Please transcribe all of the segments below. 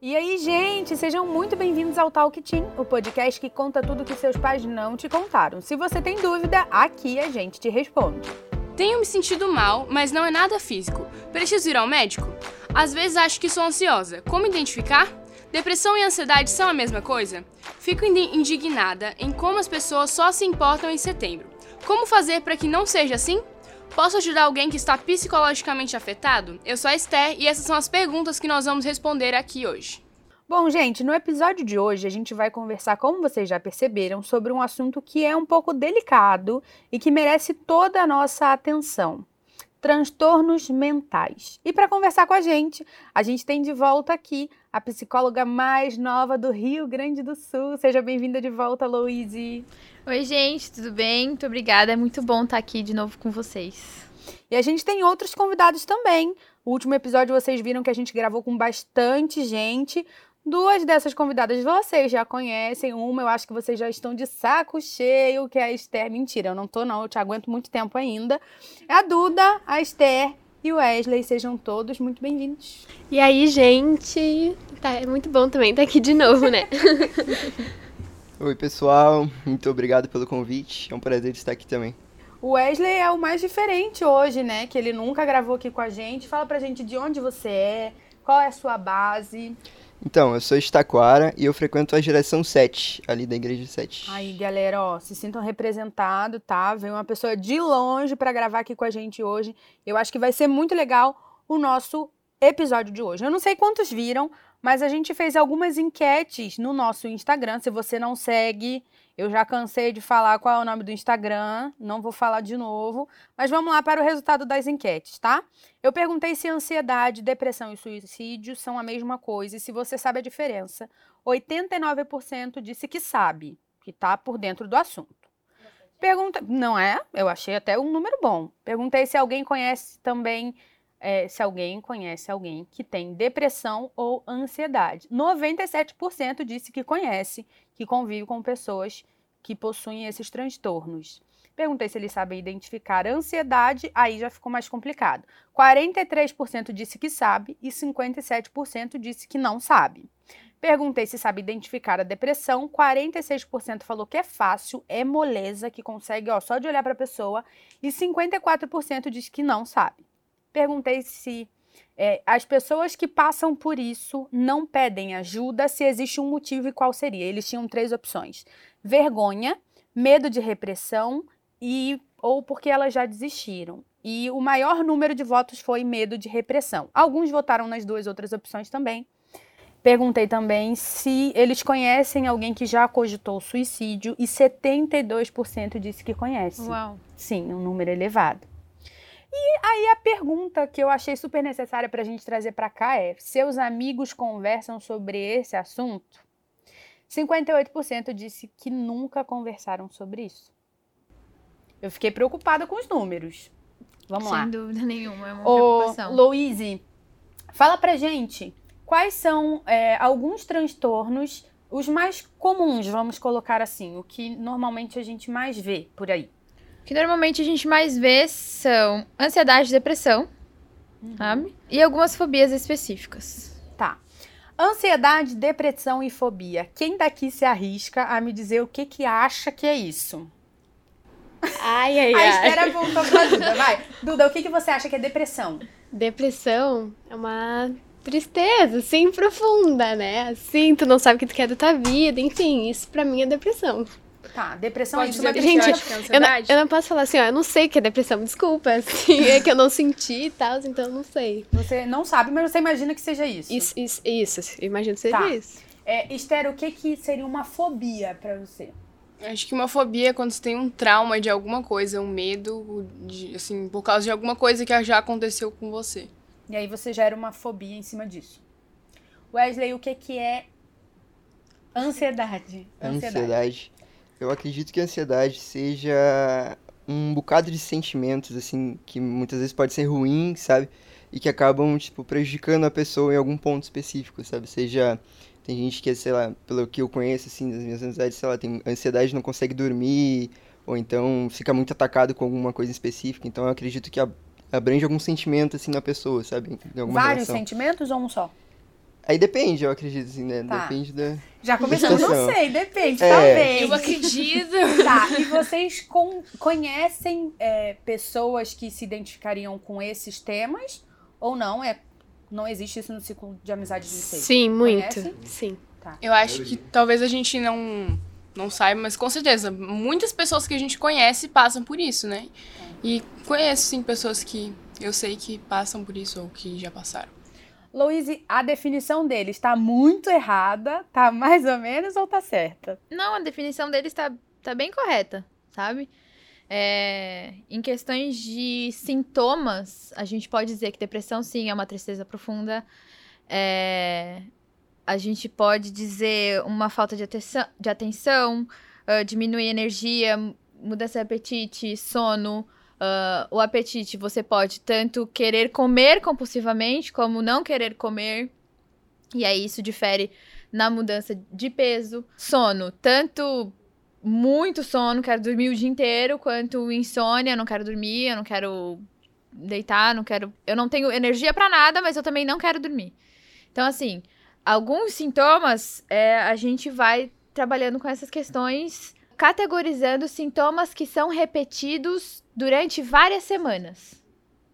E aí, gente, sejam muito bem-vindos ao Talk Team, o podcast que conta tudo que seus pais não te contaram. Se você tem dúvida, aqui a gente te responde. Tenho me sentido mal, mas não é nada físico. Preciso ir ao médico? Às vezes acho que sou ansiosa. Como identificar? Depressão e ansiedade são a mesma coisa? Fico indignada em como as pessoas só se importam em setembro. Como fazer para que não seja assim? Posso ajudar alguém que está psicologicamente afetado? Eu sou a Esther e essas são as perguntas que nós vamos responder aqui hoje. Bom, gente, no episódio de hoje a gente vai conversar, como vocês já perceberam, sobre um assunto que é um pouco delicado e que merece toda a nossa atenção transtornos mentais. E para conversar com a gente, a gente tem de volta aqui a psicóloga mais nova do Rio Grande do Sul. Seja bem-vinda de volta, Louise. Oi, gente, tudo bem? Muito obrigada. É muito bom estar aqui de novo com vocês. E a gente tem outros convidados também. O último episódio vocês viram que a gente gravou com bastante gente. Duas dessas convidadas vocês já conhecem. Uma eu acho que vocês já estão de saco cheio, que é a Esther. Mentira, eu não tô não, eu te aguento muito tempo ainda. A Duda, a Esther e o Wesley. Sejam todos muito bem-vindos. E aí, gente? Tá, é muito bom também estar aqui de novo, né? Oi, pessoal. Muito obrigado pelo convite. É um prazer estar aqui também. O Wesley é o mais diferente hoje, né? Que ele nunca gravou aqui com a gente. Fala pra gente de onde você é, qual é a sua base. Então, eu sou Estaquara e eu frequento a geração 7, ali da igreja 7. Aí, galera, ó, se sintam representados, tá? Vem uma pessoa de longe para gravar aqui com a gente hoje. Eu acho que vai ser muito legal o nosso episódio de hoje. Eu não sei quantos viram, mas a gente fez algumas enquetes no nosso Instagram. Se você não segue, eu já cansei de falar qual é o nome do Instagram, não vou falar de novo, mas vamos lá para o resultado das enquetes, tá? Eu perguntei se ansiedade, depressão e suicídio são a mesma coisa e se você sabe a diferença. 89% disse que sabe, que tá por dentro do assunto. Pergunta, não é? Eu achei até um número bom. Perguntei se alguém conhece também é, se alguém conhece alguém que tem depressão ou ansiedade. 97% disse que conhece, que convive com pessoas que possuem esses transtornos. Perguntei se eles sabem identificar ansiedade, aí já ficou mais complicado. 43% disse que sabe e 57% disse que não sabe. Perguntei se sabe identificar a depressão, 46% falou que é fácil, é moleza, que consegue ó, só de olhar para a pessoa, e 54% disse que não sabe perguntei se é, as pessoas que passam por isso não pedem ajuda, se existe um motivo e qual seria. Eles tinham três opções: vergonha, medo de repressão e ou porque elas já desistiram. E o maior número de votos foi medo de repressão. Alguns votaram nas duas outras opções também. Perguntei também se eles conhecem alguém que já cogitou suicídio e 72% disse que conhece. Uau. Sim, um número elevado. E aí a pergunta que eu achei super necessária para a gente trazer para cá é: seus amigos conversam sobre esse assunto? 58% disse que nunca conversaram sobre isso. Eu fiquei preocupada com os números. Vamos Sem lá. Sem dúvida nenhuma, é uma Ô, preocupação. Louise, fala pra gente quais são é, alguns transtornos, os mais comuns, vamos colocar assim, o que normalmente a gente mais vê por aí que normalmente a gente mais vê são ansiedade e depressão, uhum. sabe? E algumas fobias específicas. Tá. Ansiedade, depressão e fobia. Quem daqui se arrisca a me dizer o que que acha que é isso? Ai, ai, ai. A espera voltou pra Duda. Vai. Duda, o que, que você acha que é depressão? Depressão é uma tristeza, assim, profunda, né? Assim, tu não sabe o que tu quer da tua vida, enfim, isso pra mim é depressão. Tá, depressão Pode é isso, Gente, eu não, eu não posso falar assim, ó, eu não sei o que é depressão, desculpa, assim, é que eu não senti e tal, então eu não sei. Você não sabe, mas você imagina que seja isso. Isso, isso, isso imagino que seja tá. isso. É, Esther, o que, que seria uma fobia para você? Acho que uma fobia é quando você tem um trauma de alguma coisa, um medo, de, assim, por causa de alguma coisa que já aconteceu com você. E aí você gera uma fobia em cima disso. Wesley, o que, que é ansiedade? Ansiedade. ansiedade. Eu acredito que a ansiedade seja um bocado de sentimentos, assim, que muitas vezes pode ser ruim, sabe? E que acabam, tipo, prejudicando a pessoa em algum ponto específico, sabe? Seja. Tem gente que, sei lá, pelo que eu conheço, assim, das minhas amizades, sei lá, tem ansiedade, não consegue dormir, ou então fica muito atacado com alguma coisa específica. Então eu acredito que abrange algum sentimento, assim, na pessoa, sabe? Vários relação. sentimentos ou um só? Aí depende, eu acredito, assim, né? Tá. Depende da. Já começamos, não sei, depende, É. talvez. Eu acredito. Tá, e vocês con- conhecem é, pessoas que se identificariam com esses temas? Ou não? É, não existe isso no ciclo de amizade de vocês? Sim, muito. Conhece? Sim. Eu acho que talvez a gente não, não saiba, mas com certeza, muitas pessoas que a gente conhece passam por isso, né? E conheço, sim, pessoas que eu sei que passam por isso ou que já passaram. Louise, a definição dele está muito errada, tá mais ou menos ou tá certa? Não, a definição deles tá, tá bem correta, sabe? É, em questões de sintomas, a gente pode dizer que depressão, sim, é uma tristeza profunda. É, a gente pode dizer uma falta de atenção, de atenção ah, diminuir energia, mudança de apetite, sono. Ah, o apetite, você pode tanto querer comer compulsivamente, como não querer comer. E aí isso difere na mudança de peso. Sono, tanto muito sono, quero dormir o dia inteiro, quanto insônia, não quero dormir, eu não quero deitar, não quero, eu não tenho energia pra nada, mas eu também não quero dormir. Então assim, alguns sintomas é, a gente vai trabalhando com essas questões, categorizando sintomas que são repetidos durante várias semanas.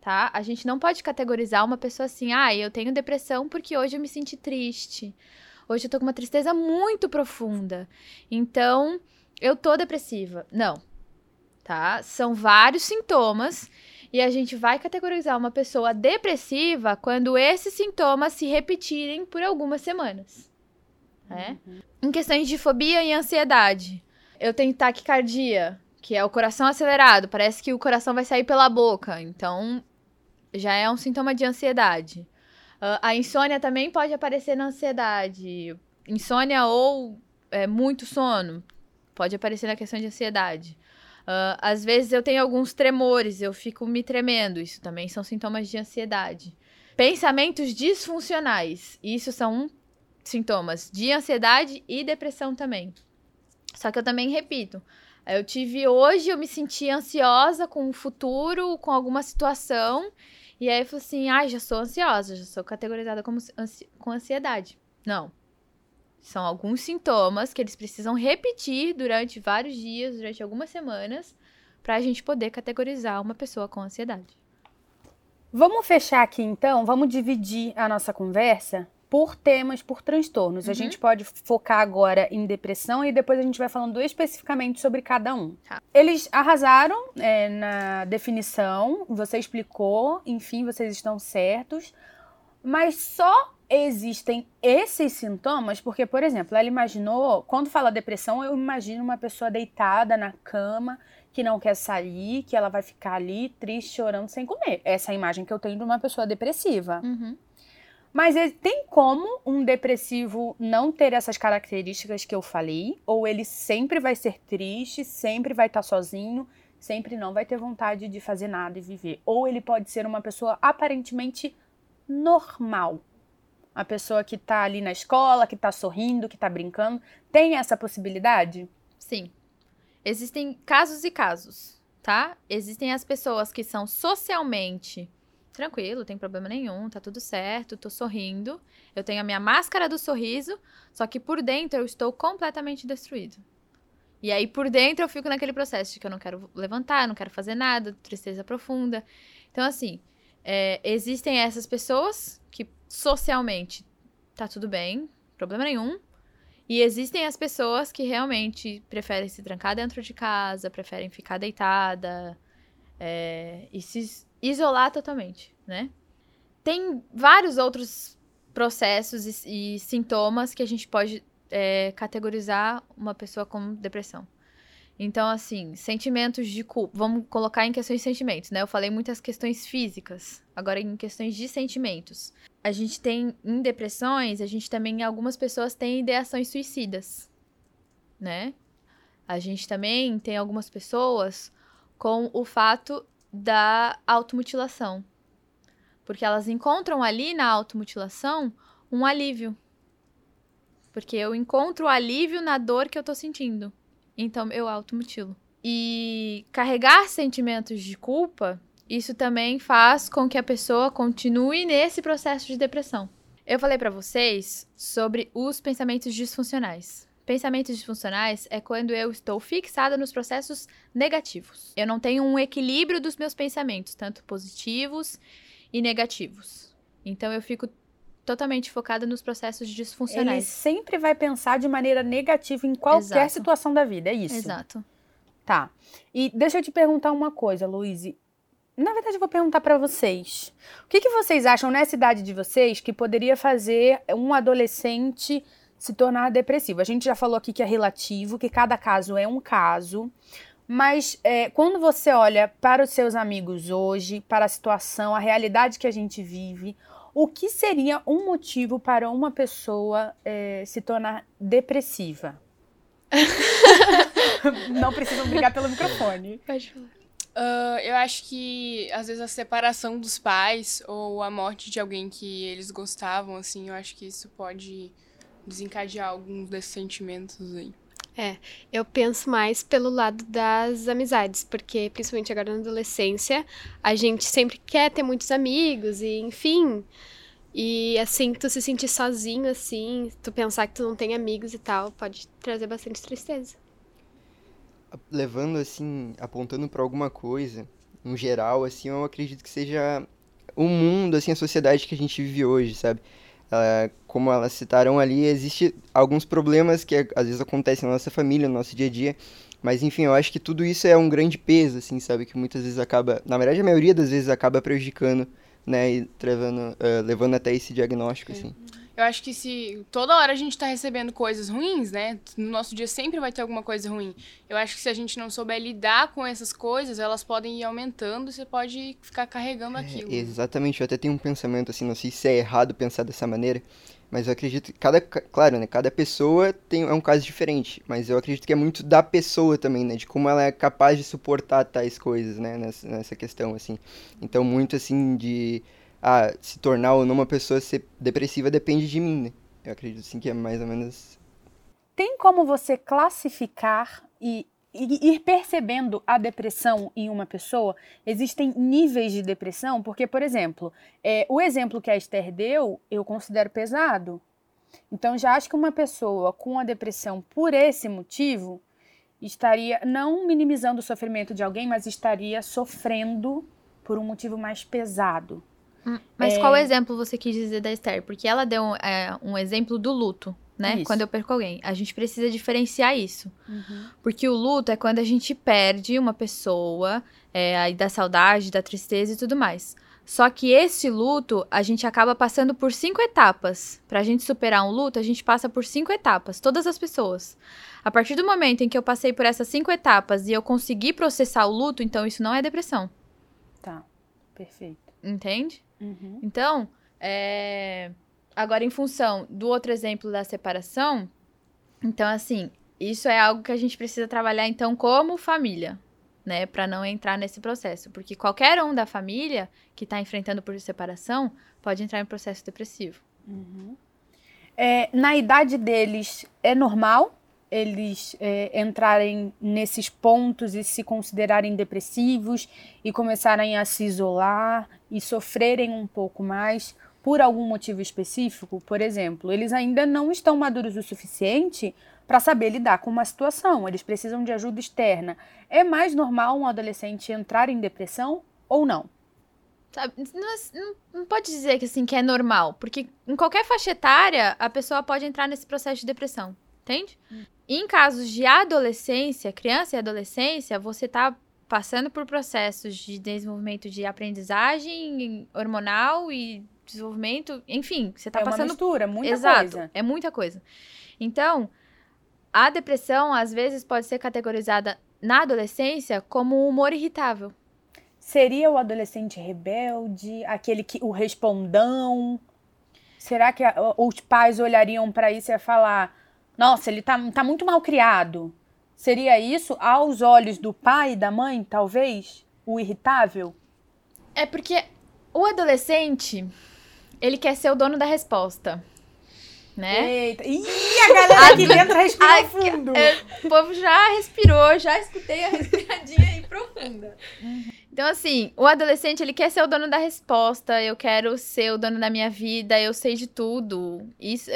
Tá? A gente não pode categorizar uma pessoa assim, ah, eu tenho depressão porque hoje eu me senti triste. Hoje eu tô com uma tristeza muito profunda. Então, eu tô depressiva. Não. Tá? São vários sintomas e a gente vai categorizar uma pessoa depressiva quando esses sintomas se repetirem por algumas semanas. Né? Em questões de fobia e ansiedade, eu tenho taquicardia, que é o coração acelerado, parece que o coração vai sair pela boca, então já é um sintoma de ansiedade. Ah, a insônia também pode aparecer na ansiedade. Insônia ou é, muito sono pode aparecer na questão de ansiedade. Ah, às vezes eu tenho alguns tremores, eu fico me tremendo. Isso também são sintomas de ansiedade. Pensamentos disfuncionais. Isso são sintomas de ansiedade e depressão também. Só que eu também repito. Eu tive hoje, eu me senti ansiosa com o futuro, com alguma situação. E aí eu falei assim: ai, já sou ansiosa, já sou categorizada como ansi com ansiedade. Não. São alguns sintomas que eles precisam repetir durante vários dias, durante algumas semanas, pra gente poder categorizar uma pessoa com ansiedade. Vamos fechar aqui então, vamos dividir a nossa conversa por temas, por transtornos. A Uhum. gente pode focar agora em depressão e depois a gente vai falando especificamente sobre cada um. Tá. Eles arrasaram é, na definição, você explicou, enfim, vocês estão certos, mas só existem esses sintomas porque, por exemplo, ela imaginou, quando fala depressão, eu imagino uma pessoa deitada na cama que não quer sair, que ela vai ficar ali triste, chorando sem comer. Essa é a imagem que eu tenho de uma pessoa depressiva. Uhum. Mas ele- tem como um depressivo não ter essas características que eu falei? Ou ele sempre vai ser triste, sempre vai estar sozinho, sempre não vai ter vontade de fazer nada e viver? Ou ele pode ser uma pessoa aparentemente normal? A pessoa que tá ali na escola, que tá sorrindo, que tá brincando. Tem essa possibilidade? Sim. Existem casos e casos, tá? Existem as pessoas que são socialmente tranquilo, tem problema nenhum, tá tudo certo, tô sorrindo. Eu tenho a minha máscara do sorriso, só que por dentro eu estou completamente destruído. E aí por dentro eu fico naquele processo de que eu não quero levantar, não quero fazer nada, tristeza profunda. Então assim, é, existem essas pessoas que socialmente tá tudo bem, problema nenhum. E existem as pessoas que realmente preferem se trancar dentro de casa, preferem ficar deitada é, e se isolar totalmente, né? Tem vários outros processos e, e sintomas que a gente pode é, categorizar uma pessoa com depressão. Então, assim, sentimentos de culpa. Vamos colocar em questões de sentimentos, né? Eu falei muitas questões físicas, agora em questões de sentimentos. A gente tem, em depressões, a gente também, algumas pessoas têm ideações suicidas, né? A gente também tem algumas pessoas com o fato da automutilação. Porque elas encontram ali na automutilação um alívio. Porque eu encontro alívio na dor que eu tô sentindo. Então eu automutilo. E carregar sentimentos de culpa, isso também faz com que a pessoa continue nesse processo de depressão. Eu falei pra vocês sobre os pensamentos disfuncionais. Pensamentos disfuncionais é quando eu estou fixada nos processos negativos. Eu não tenho um equilíbrio dos meus pensamentos, tanto positivos e negativos. Então eu fico totalmente focada nos processos Ele disfuncionais. sempre vai pensar de maneira negativa em qualquer Exato. situação da vida, é isso? Exato. Tá. E deixa eu te perguntar uma coisa, Luiz. Na verdade, eu vou perguntar pra vocês. O que, que vocês acham nessa idade de vocês que poderia fazer um adolescente se tornar depressivo? A gente já falou aqui que é relativo, que cada caso é um caso. Mas é, quando você olha para os seus amigos hoje, para a situação, a realidade que a gente vive, o que seria um motivo para uma pessoa é, se tornar depressiva? Não precisam brigar pelo microfone. Pode falar. Ah, eu acho que, às vezes, a separação dos pais ou a morte de alguém que eles gostavam, assim, eu acho que isso pode desencadear alguns desses sentimentos aí. Eu penso mais pelo lado das amizades, porque principalmente agora na adolescência, a gente sempre quer ter muitos amigos e enfim. E assim, tu se sentir sozinho assim, tu pensar que tu não tem amigos e tal, pode trazer bastante tristeza. levando assim, apontando para alguma coisa, no geral, assim, eu acredito que seja o mundo, assim, a sociedade que a gente vive hoje, sabe? Ela- como elas citaram ali, existe alguns problemas que às vezes acontecem na nossa família, no nosso dia a dia, mas enfim, eu acho que tudo isso é um grande peso, assim, sabe? Que muitas vezes acaba, na verdade, a maioria das vezes acaba prejudicando, né? E levando, eh, levando até esse diagnóstico, assim. Eu acho que se toda hora a gente tá recebendo coisas ruins, né? No nosso dia sempre vai ter alguma coisa ruim. Eu acho que se a gente não souber lidar com essas coisas, elas podem ir aumentando e você pode ficar carregando aquilo. É, exatamente, eu até tenho um pensamento assim, não sei se é errado pensar dessa maneira, mas eu acredito que cada, ca- claro, né, cada pessoa tem, é um caso diferente, mas eu acredito que é muito da pessoa também, né, de como ela é capaz de suportar tais coisas, né, nessa, nessa questão, assim. Então, muito assim de, ah, se tornar ou não uma pessoa ser depressiva depende de mim, né. Eu acredito assim que é mais ou menos Tem como você classificar e, e ir percebendo a depressão em uma pessoa? Existem níveis de depressão? Porque, por exemplo, é, o exemplo que a Esther deu, eu considero pesado. Então, já acho que uma pessoa com a depressão por esse motivo estaria não minimizando o sofrimento de alguém, mas estaria sofrendo por um motivo mais pesado. Mas qual exemplo você quis dizer da Esther? Porque ela deu um, é, um exemplo do luto, né? Isso. Quando eu perco alguém. A gente precisa diferenciar isso. Porque o luto é quando a gente perde uma pessoa, é, aí da saudade, da tristeza e tudo mais. Só que esse luto, a gente acaba passando por cinco etapas. Pra gente superar um luto, a gente passa por cinco etapas, todas as pessoas. A partir do momento em que eu passei por essas cinco etapas e eu consegui processar o luto, então isso não é depressão, Tá, perfeito. Entende? Uhum. Então, é, agora em função do outro exemplo da separação, então assim, isso é algo que a gente precisa trabalhar então como família, né, Pra não entrar nesse processo, porque qualquer um da família que tá enfrentando por separação pode entrar em processo depressivo. É, na idade deles, é normal eles é, entrarem nesses pontos e se considerarem depressivos e começarem a se isolar e sofrerem um pouco mais por algum motivo específico? Por exemplo, eles ainda não estão maduros o suficiente para saber lidar com uma situação, eles precisam de ajuda externa. É mais normal um adolescente entrar em depressão ou não? Sabe, não, não- pode dizer que assim que é normal, porque em qualquer faixa etária a pessoa pode entrar nesse processo de depressão, entende? Em casos de adolescência, criança e adolescência, você tá passando por processos de desenvolvimento de aprendizagem hormonal e desenvolvimento, enfim, você tá é uma passando mistura, muita Exato, coisa. é muita coisa. Então, a depressão às vezes pode ser categorizada na adolescência como um humor irritável. Seria o adolescente rebelde, aquele que o respondão? Será que a- os pais olhariam para isso e ia falar: "Nossa, ele tá, tá muito mal criado"? Seria isso aos olhos do pai e da mãe, talvez, o irritável? É porque o adolescente, ele quer ser o dono da resposta, né? Eita. Ih, a galera aqui dentro respirou fundo. O povo já respirou, já escutei a respiradinha aí profunda. Então, assim, o adolescente, ele quer ser o dono da resposta, eu quero ser o dono da minha vida, eu sei de tudo. Isso,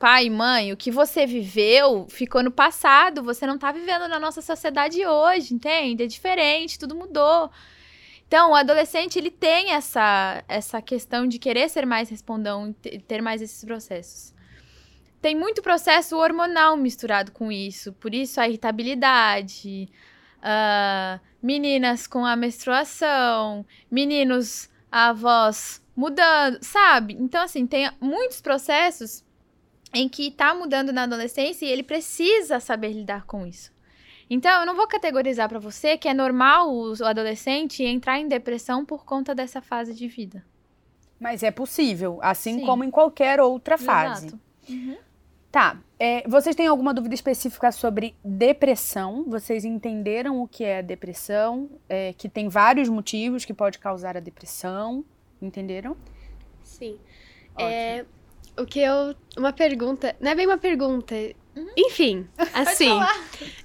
pai, mãe, o que você viveu ficou no passado, você não tá vivendo na nossa sociedade hoje, entende? É diferente, tudo mudou. Então, o adolescente, ele tem essa, essa questão de querer ser mais respondão, ter mais esses processos. Tem muito processo hormonal misturado com isso, por isso a irritabilidade, uh, meninas com a menstruação, meninos, a voz mudando, sabe? Então, assim, tem muitos processos em que tá mudando na adolescência e ele precisa saber lidar com isso. Então, eu não vou categorizar para você que é normal o adolescente entrar em depressão por conta dessa fase de vida. Mas é possível, assim Sim. como em qualquer outra fase. Exato. Uhum. Tá. É, vocês têm alguma dúvida específica sobre depressão? Vocês entenderam o que é depressão? É, que tem vários motivos que pode causar a depressão. Entenderam? Sim. É, o que eu. Uma pergunta. Não é bem uma pergunta. Uhum. Enfim, assim,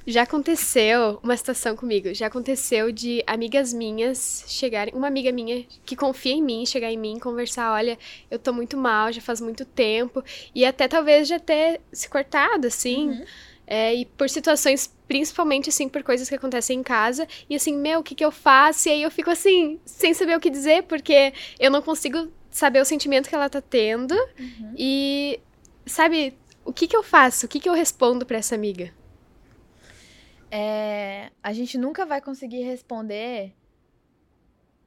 já aconteceu uma situação comigo. Já aconteceu de amigas minhas chegarem, uma amiga minha que confia em mim, chegar em mim, conversar, olha, eu tô muito mal, já faz muito tempo, e até talvez já ter se cortado, assim. Uhum. É, e por situações, principalmente assim, por coisas que acontecem em casa, e assim, meu, o que que eu faço? E aí eu fico assim, sem saber o que dizer, porque eu não consigo saber o sentimento que ela tá tendo. Uhum. E, sabe, o que que eu faço? O que que eu respondo para essa amiga? É, a gente nunca vai conseguir responder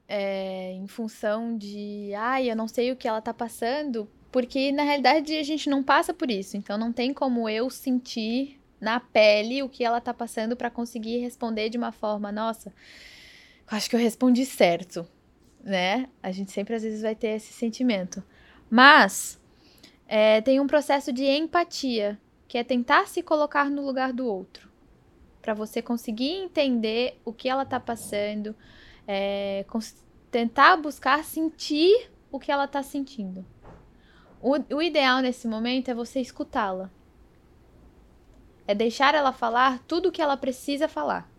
é, em função de, ai, eu não sei o que ela tá passando, porque na realidade a gente não passa por isso. Então não tem como eu sentir na pele o que ela tá passando para conseguir responder de uma forma, nossa, acho que eu respondi certo né? A gente sempre às vezes vai ter esse sentimento. Mas é, tem um processo de empatia, que é tentar se colocar no lugar do outro. Para você conseguir entender o que ela tá passando, é, tentar buscar sentir o que ela tá sentindo. O, o ideal nesse momento é você escutá-la. É deixar ela falar tudo o que ela precisa falar.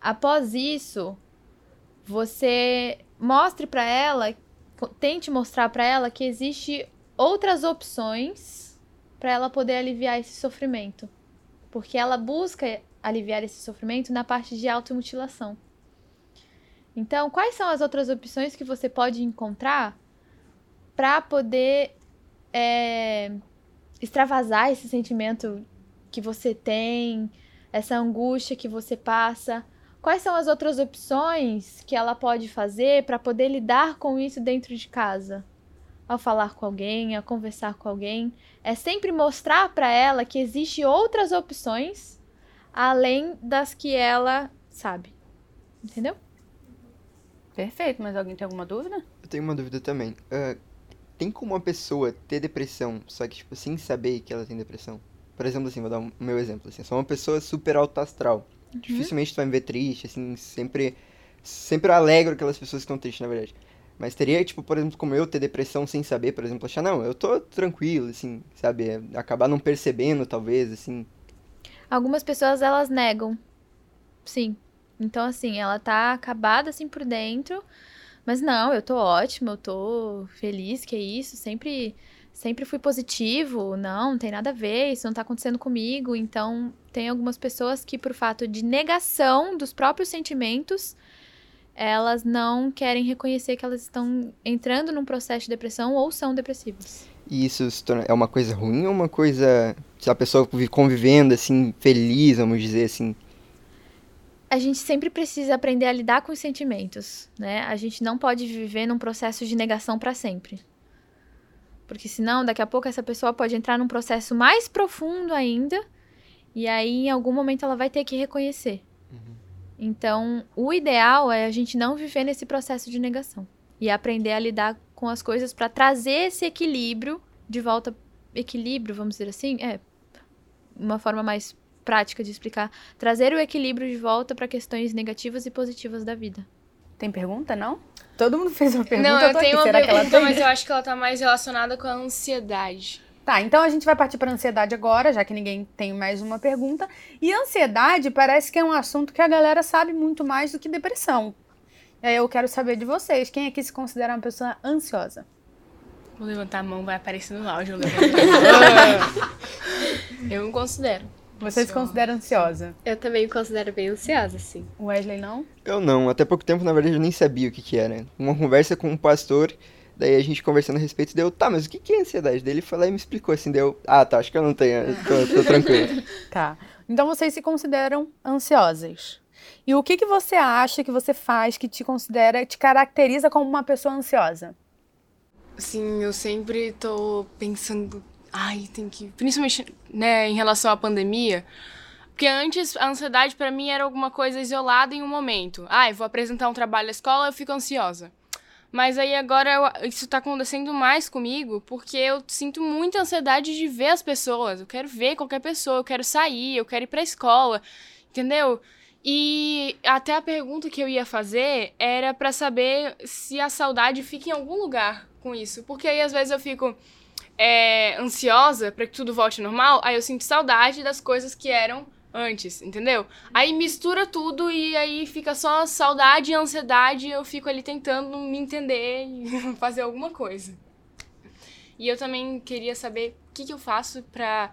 Após isso, você mostre para ela, tente mostrar para ela que existe outras opções para ela poder aliviar esse sofrimento. Porque ela busca aliviar esse sofrimento na parte de automutilação. Então, quais são as outras opções que você pode encontrar para poder é, extravasar esse sentimento que você tem, essa angústia que você passa? Quais são as outras opções que ela pode fazer para poder lidar com isso dentro de casa? Ao falar com alguém, ao conversar com alguém, é sempre mostrar para ela que existem outras opções além das que ela sabe. Entendeu? Perfeito, mas alguém tem alguma dúvida? Eu tenho uma dúvida também. Uh, tem como uma pessoa ter depressão, só que, tipo, sem saber que ela tem depressão? Por exemplo, assim, vou dar o um, meu exemplo, assim, sou uma pessoa super alto astral. Uhum. Dificilmente tu vai me ver triste, assim, sempre. Sempre alegro aquelas pessoas que estão tristes, na verdade. Mas teria, tipo, por exemplo, como eu ter depressão sem saber, por exemplo, achar, não, eu tô tranquilo, assim, sabe? É, acabar não percebendo, talvez, assim. Algumas pessoas, elas negam. Sim. Então, assim, ela tá acabada, assim, por dentro. Mas não, eu tô ótima, eu tô feliz, que é isso. Sempre sempre fui positivo, não, não tem nada a ver, isso não tá acontecendo comigo. Então, tem algumas pessoas que, por fato de negação dos próprios sentimentos, elas não querem reconhecer que elas estão entrando num processo de depressão ou são depressivas. E isso é uma coisa ruim ou uma coisa. Se a pessoa convivendo, assim, feliz, vamos dizer assim? A gente sempre precisa aprender a lidar com os sentimentos, né? A gente não pode viver num processo de negação para sempre. Porque senão, daqui a pouco, essa pessoa pode entrar num processo mais profundo ainda. E aí, em algum momento, ela vai ter que reconhecer. Uhum. Então, o ideal é a gente não viver nesse processo de negação. E aprender a lidar com as coisas para trazer esse equilíbrio de volta. Equilíbrio, vamos dizer assim? É. Uma forma mais prática de explicar. Trazer o equilíbrio de volta para questões negativas e positivas da vida. Tem pergunta, não? Todo mundo fez uma pergunta. Não, eu, eu tenho aqui. uma Será pergunta, mas eu acho que ela tá mais relacionada com a ansiedade. Tá, então a gente vai partir para ansiedade agora, já que ninguém tem mais uma pergunta. E ansiedade parece que é um assunto que a galera sabe muito mais do que depressão. E aí eu quero saber de vocês, quem aqui se considera uma pessoa ansiosa? Vou levantar a mão, vai aparecer no áudio. Eu, levanto. eu me considero. Você se considera ansiosa? Eu também me considero bem ansiosa, sim. Wesley não? Eu não, até pouco tempo, na verdade, eu nem sabia o que que era. Uma conversa com um pastor, daí a gente conversando a respeito, deu, tá, mas o que que é ansiedade? Daí ele foi lá e me explicou assim, deu, ah, tá, acho que eu não tenho, tô, tô tranquilo. Tá. Então vocês se consideram ansiosas. E o que que você acha que você faz que te considera, te caracteriza como uma pessoa ansiosa? Sim, eu sempre tô pensando, ai, tem que, principalmente, né, em relação à pandemia, porque antes a ansiedade pra mim era alguma coisa isolada em um momento. Ai, vou apresentar um trabalho na escola, eu fico ansiosa. Mas aí agora eu- isso tá acontecendo mais comigo, porque eu sinto muita ansiedade de ver as pessoas. Eu quero ver qualquer pessoa, eu quero sair, eu quero ir pra escola, entendeu? E até a pergunta que eu ia fazer era pra saber se a saudade fica em algum lugar com isso. Porque aí às vezes eu fico é, ansiosa pra que tudo volte ao normal, aí eu sinto saudade das coisas que eram antes, entendeu? Aí mistura tudo e aí fica só saudade e ansiedade eu fico ali tentando me entender e fazer alguma coisa. E eu também queria saber o que, que eu faço pra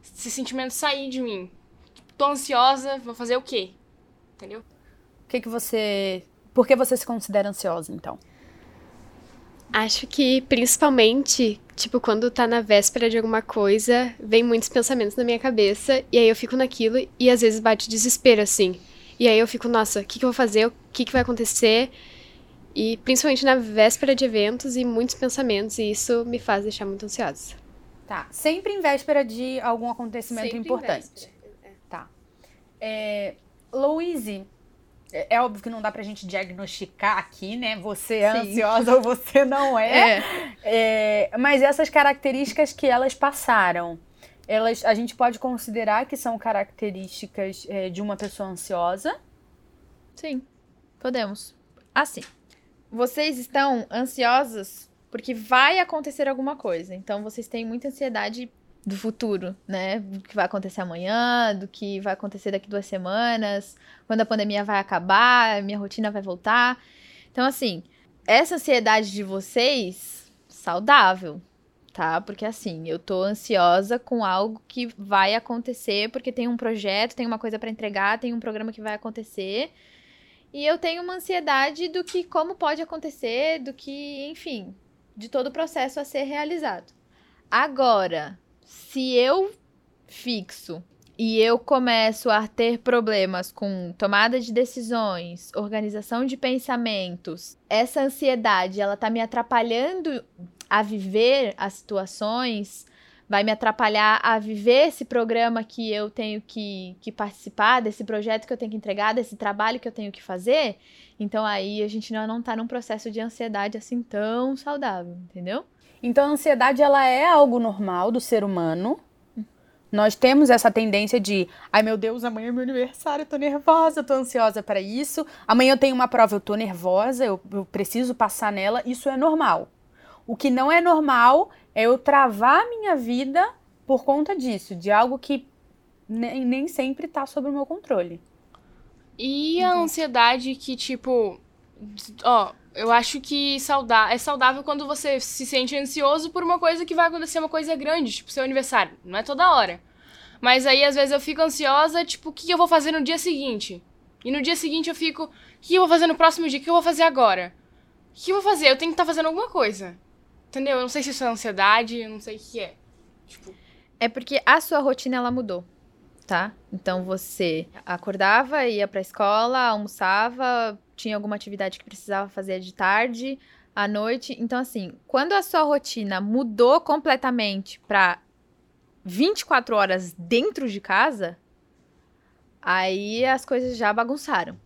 esse sentimento sair de mim. Tô ansiosa, vou fazer o quê? Entendeu? O que que você... Por que você se considera ansiosa, então? Acho que principalmente, tipo, quando tá na véspera de alguma coisa, vem muitos pensamentos na minha cabeça, e aí eu fico naquilo, e às vezes bate desespero, assim. E aí eu fico, nossa, o que, que eu vou fazer? O que, que vai acontecer? E principalmente na véspera de eventos e muitos pensamentos, e isso me faz deixar muito ansiosa. Tá. Sempre em véspera de algum acontecimento importante. Tá. É, Louise, é, é óbvio que não dá pra gente diagnosticar aqui, né? Você é Sim. ansiosa ou você não é. É, mas essas características que elas passaram, elas, a gente pode considerar que são características é, de uma pessoa ansiosa. Sim, podemos. Assim, vocês estão ansiosas porque vai acontecer alguma coisa. Então vocês têm muita ansiedade do futuro, né? Do que vai acontecer amanhã, do que vai acontecer daqui duas semanas, quando a pandemia vai acabar, minha rotina vai voltar. Então, assim, essa ansiedade de vocês, saudável, tá? Porque assim, eu tô ansiosa com algo que vai acontecer, porque tem um projeto, tem uma coisa pra entregar, tem um programa que vai acontecer. E eu tenho uma ansiedade do que como pode acontecer, do que, enfim, de todo o processo a ser realizado. Agora, se eu fixo e eu começo a ter problemas com tomada de decisões, organização de pensamentos, essa ansiedade, ela tá me atrapalhando a viver as situações, vai me atrapalhar a viver esse programa que eu tenho que, que participar, desse projeto que eu tenho que entregar, desse trabalho que eu tenho que fazer. Então aí a gente não, não tá num processo de ansiedade assim tão saudável, entendeu? Então, a ansiedade ela é algo normal do ser humano. Nós temos essa tendência de, ai meu Deus, amanhã é meu aniversário, eu tô nervosa, eu tô ansiosa para isso. Amanhã eu tenho uma prova, eu tô nervosa, eu, eu preciso passar nela. Isso é normal. O que não é normal é eu travar a minha vida por conta disso, de algo que nem, nem sempre tá sob o meu controle. E a ansiedade que, tipo, ó, eu acho que é saudável quando você se sente ansioso por uma coisa que vai acontecer uma coisa grande, tipo seu aniversário. Não é toda hora. Mas aí, às vezes, eu fico ansiosa, tipo, o que eu vou fazer no dia seguinte? E no dia seguinte eu fico, o que eu vou fazer no próximo dia? O que eu vou fazer agora? O que eu vou fazer? Eu tenho que estar fazendo alguma coisa. Entendeu? Eu não sei se isso é ansiedade, eu não sei o que é. Tipo, É porque a sua rotina ela mudou, tá? Então você acordava, ia pra escola, almoçava, tinha alguma atividade que precisava fazer de tarde, à noite. Então assim, quando a sua rotina mudou completamente pra 24 horas dentro de casa, aí as coisas já bagunçaram,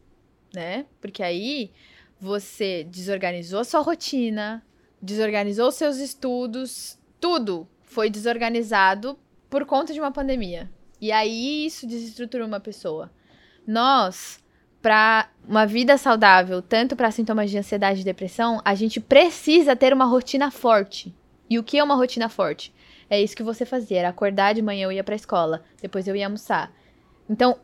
né? Porque aí você desorganizou a sua rotina, desorganizou seus estudos, tudo foi desorganizado por conta de uma pandemia. E aí isso desestruturou uma pessoa. Nós, para uma vida saudável, tanto para sintomas de ansiedade e depressão, a gente precisa ter uma rotina forte. E o que é uma rotina forte? É isso que você fazia, era acordar de manhã eu ia pra escola, depois eu ia almoçar. Então,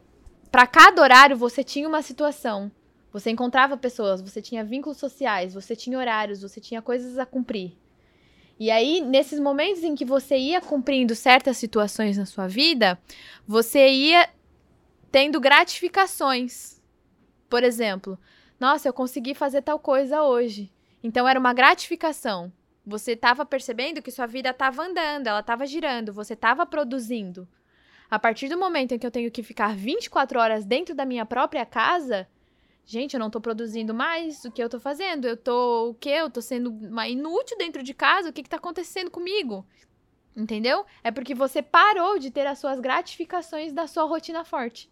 para cada horário você tinha uma situação. Você encontrava pessoas, você tinha vínculos sociais, você tinha horários, você tinha coisas a cumprir. E aí, nesses momentos em que você ia cumprindo certas situações na sua vida, você ia tendo gratificações. Por exemplo, nossa, eu consegui fazer tal coisa hoje. Então era uma gratificação. Você estava percebendo que sua vida estava andando, ela estava girando, você estava produzindo. A partir do momento em que eu tenho que ficar 24 horas dentro da minha própria casa, gente, eu não estou produzindo mais o que eu estou fazendo. Eu tô o quê? Eu tô sendo uma inútil dentro de casa. O que está acontecendo comigo? Entendeu? É porque você parou de ter as suas gratificações da sua rotina forte.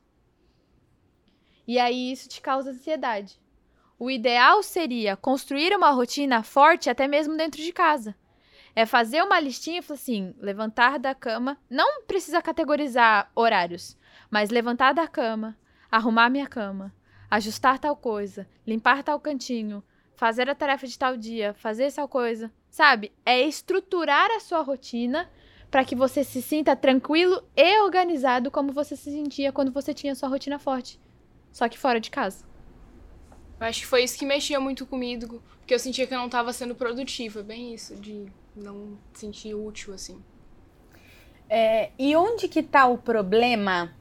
E aí isso te causa ansiedade. O ideal seria construir uma rotina forte até mesmo dentro de casa. É fazer uma listinha e falar assim: levantar da cama. Não precisa categorizar horários, mas levantar da cama, arrumar minha cama, ajustar tal coisa, limpar tal cantinho, fazer a tarefa de tal dia, fazer tal coisa. Sabe? É estruturar a sua rotina para que você se sinta tranquilo e organizado como você se sentia quando você tinha sua rotina forte, só que fora de casa. Eu acho que foi isso que mexia muito comigo, porque eu sentia que eu não estava sendo produtiva, bem isso, de não sentir útil, assim. É, e onde que tá o problema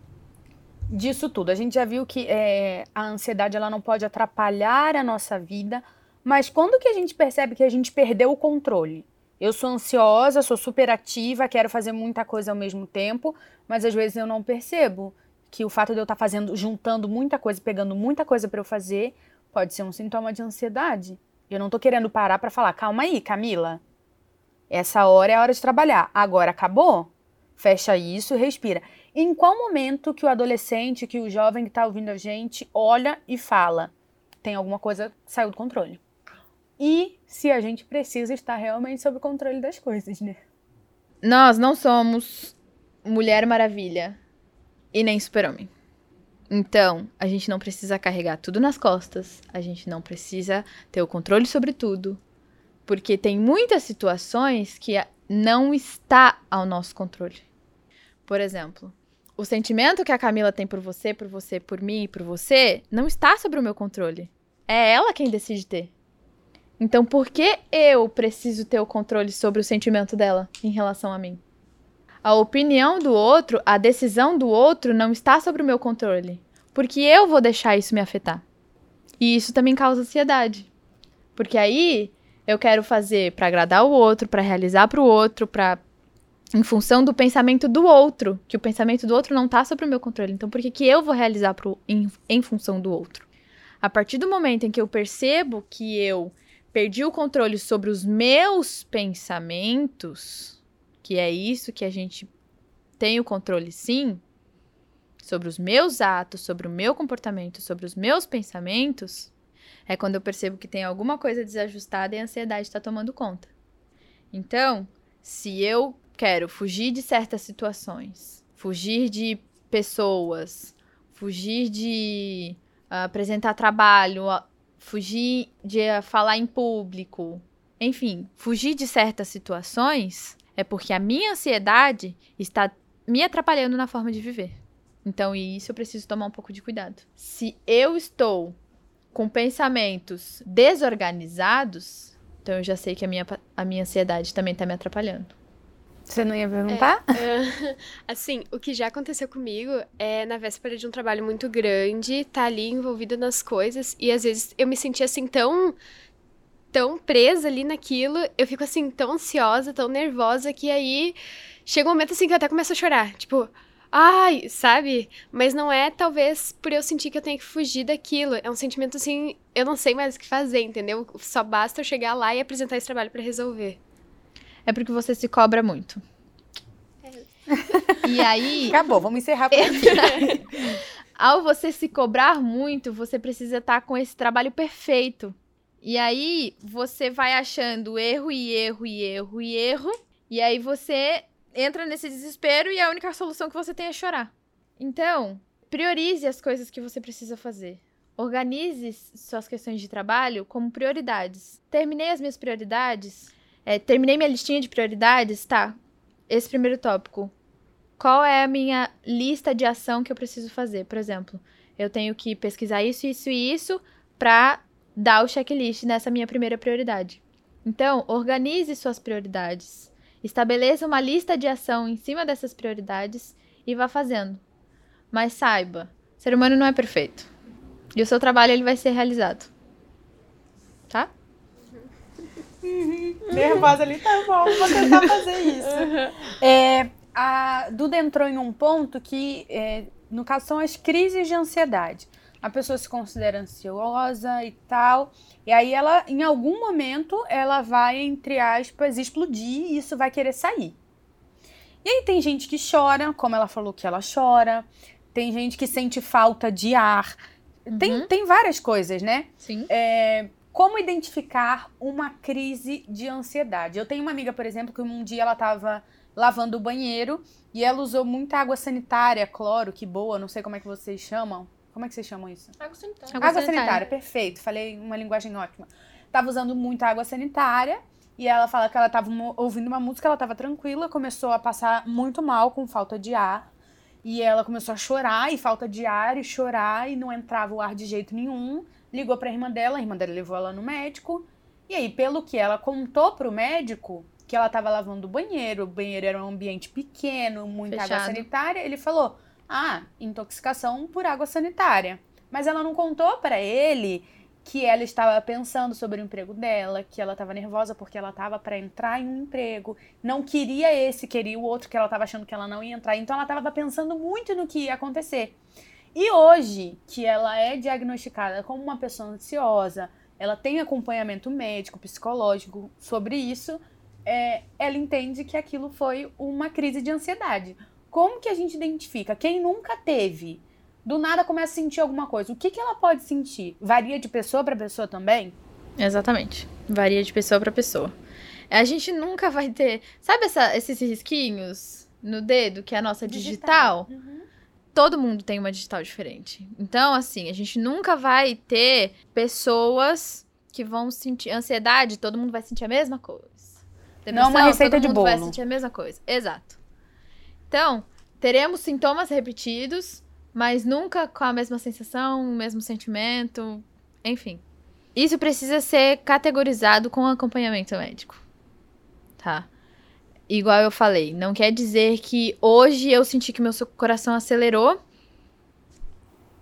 disso tudo? A gente já viu que é, a ansiedade ela não pode atrapalhar a nossa vida, mas quando que a gente percebe que a gente perdeu o controle? Eu sou ansiosa, sou super ativa, quero fazer muita coisa ao mesmo tempo, mas às vezes eu não percebo que o fato de eu estar fazendo, juntando muita coisa, pegando muita coisa para eu fazer, pode ser um sintoma de ansiedade. Eu não tô querendo parar para falar, calma aí, Camila. Essa hora é a hora de trabalhar. Agora acabou? Fecha isso e respira. Em qual momento que o adolescente, que o jovem que está ouvindo a gente, olha e fala: tem alguma coisa que saiu do controle? E se a gente precisa estar realmente sob o controle das coisas, né? Nós não somos Mulher Maravilha e nem Super-Homem. Então, a gente não precisa carregar tudo nas costas, a gente não precisa ter o controle sobre tudo, porque tem muitas situações que não está ao nosso controle. Por exemplo, o sentimento que a Camila tem por você, por você, por mim e por você, não está sobre o meu controle. É ela quem decide ter. Então, por que eu preciso ter o controle sobre o sentimento dela em relação a mim? A opinião do outro, a decisão do outro não está sobre o meu controle. Porque eu vou deixar isso me afetar. E isso também causa ansiedade. Porque aí eu quero fazer para agradar o outro, para realizar para o outro, para em função do pensamento do outro, que o pensamento do outro não está sob o meu controle. Então, por que, que eu vou realizar pro, em, em função do outro? A partir do momento em que eu percebo que eu perdi o controle sobre os meus pensamentos, que é isso que a gente tem o controle sim, sobre os meus atos, sobre o meu comportamento, sobre os meus pensamentos, é quando eu percebo que tem alguma coisa desajustada e a ansiedade está tomando conta. Então, se eu quero fugir de certas situações, fugir de pessoas, fugir de uh, apresentar trabalho, uh, fugir de uh, falar em público, enfim, fugir de certas situações, é porque a minha ansiedade está me atrapalhando na forma de viver. Então, isso eu preciso tomar um pouco de cuidado. Se eu estou com pensamentos desorganizados, então eu já sei que a minha, a minha ansiedade também está me atrapalhando. Você não ia perguntar? É, assim, o que já aconteceu comigo é na véspera de um trabalho muito grande, tá ali envolvida nas coisas, e às vezes eu me sentia assim tão tão presa ali naquilo, eu fico assim tão ansiosa, tão nervosa que aí chega um momento assim que eu até começo a chorar, tipo, ai, sabe? Mas não é talvez por eu sentir que eu tenho que fugir daquilo, é um sentimento assim, eu não sei mais o que fazer, entendeu? Só basta eu chegar lá e apresentar esse trabalho para resolver. É porque você se cobra muito. É. E aí. Acabou, vamos encerrar por aqui. Ao você se cobrar muito, você precisa estar com esse trabalho perfeito. E aí você vai achando erro e erro e erro e erro. E aí você entra nesse desespero e a única solução que você tem é chorar. Então, priorize as coisas que você precisa fazer. Organize suas questões de trabalho como prioridades. Terminei as minhas prioridades? É, terminei minha listinha de prioridades? Tá. esse primeiro tópico. Qual é a minha lista de ação que eu preciso fazer? Por exemplo, eu tenho que pesquisar isso, isso e isso para dar o checklist nessa minha primeira prioridade. Então, organize suas prioridades. Estabeleça uma lista de ação em cima dessas prioridades e vá fazendo. Mas saiba, ser humano não é perfeito. E o seu trabalho ele vai ser realizado. Tá? Nervosa ali, tá bom, vou tentar fazer isso. É, a Duda entrou em um ponto que, é, no caso, são as crises de ansiedade. A pessoa se considera ansiosa e tal, e aí ela, em algum momento, ela vai, entre aspas, explodir e isso vai querer sair. E aí tem gente que chora, como ela falou que ela chora, tem gente que sente falta de ar, tem, Uhum. tem várias coisas, né? Sim. É, como identificar uma crise de ansiedade? Eu tenho uma amiga, por exemplo, que um dia ela estava lavando o banheiro e ela usou muita água sanitária, cloro, que boa, não sei como é que vocês chamam. Como é que vocês chamam isso? Água sanitária. Água Água, sanitária. sanitária. perfeito. Falei uma linguagem ótima. Tava usando muita água sanitária e ela fala que ela tava mo- ouvindo uma música, ela tava tranquila, começou a passar muito mal com falta de ar. E ela começou a chorar e falta de ar e chorar e não entrava o ar de jeito nenhum. Ligou pra irmã dela, a irmã dela levou ela no médico. E aí, pelo que ela contou pro médico, que ela tava lavando o banheiro, o banheiro era um ambiente pequeno, muita água Fechado. sanitária, ele falou: "Ah, intoxicação por água sanitária". Mas ela não contou pra ele que ela estava pensando sobre o emprego dela, que ela estava nervosa porque ela estava para entrar em um emprego, não queria esse, queria o outro que ela estava achando que ela não ia entrar, então ela estava pensando muito no que ia acontecer. E hoje, que ela é diagnosticada como uma pessoa ansiosa, ela tem acompanhamento médico, psicológico sobre isso, é, ela entende que aquilo foi uma crise de ansiedade. Como que a gente identifica? Quem nunca teve, do nada começa a sentir alguma coisa. O que, que ela pode sentir? Varia de pessoa para pessoa também? Exatamente. Varia de pessoa para pessoa. A gente nunca vai ter. Sabe essa- esses risquinhos no dedo, que é a nossa digital? Uhum. Todo mundo tem uma digital diferente. Então, assim, a gente nunca vai ter pessoas que vão sentir ansiedade, todo mundo vai sentir a mesma coisa. Não é uma receita todo de mundo vai bolo. sentir a mesma coisa. Exato. Então, teremos sintomas repetidos, mas nunca com a mesma sensação, o mesmo sentimento, enfim. Isso precisa ser categorizado com acompanhamento médico. Tá? Igual eu falei, não quer dizer que hoje eu senti que meu coração acelerou,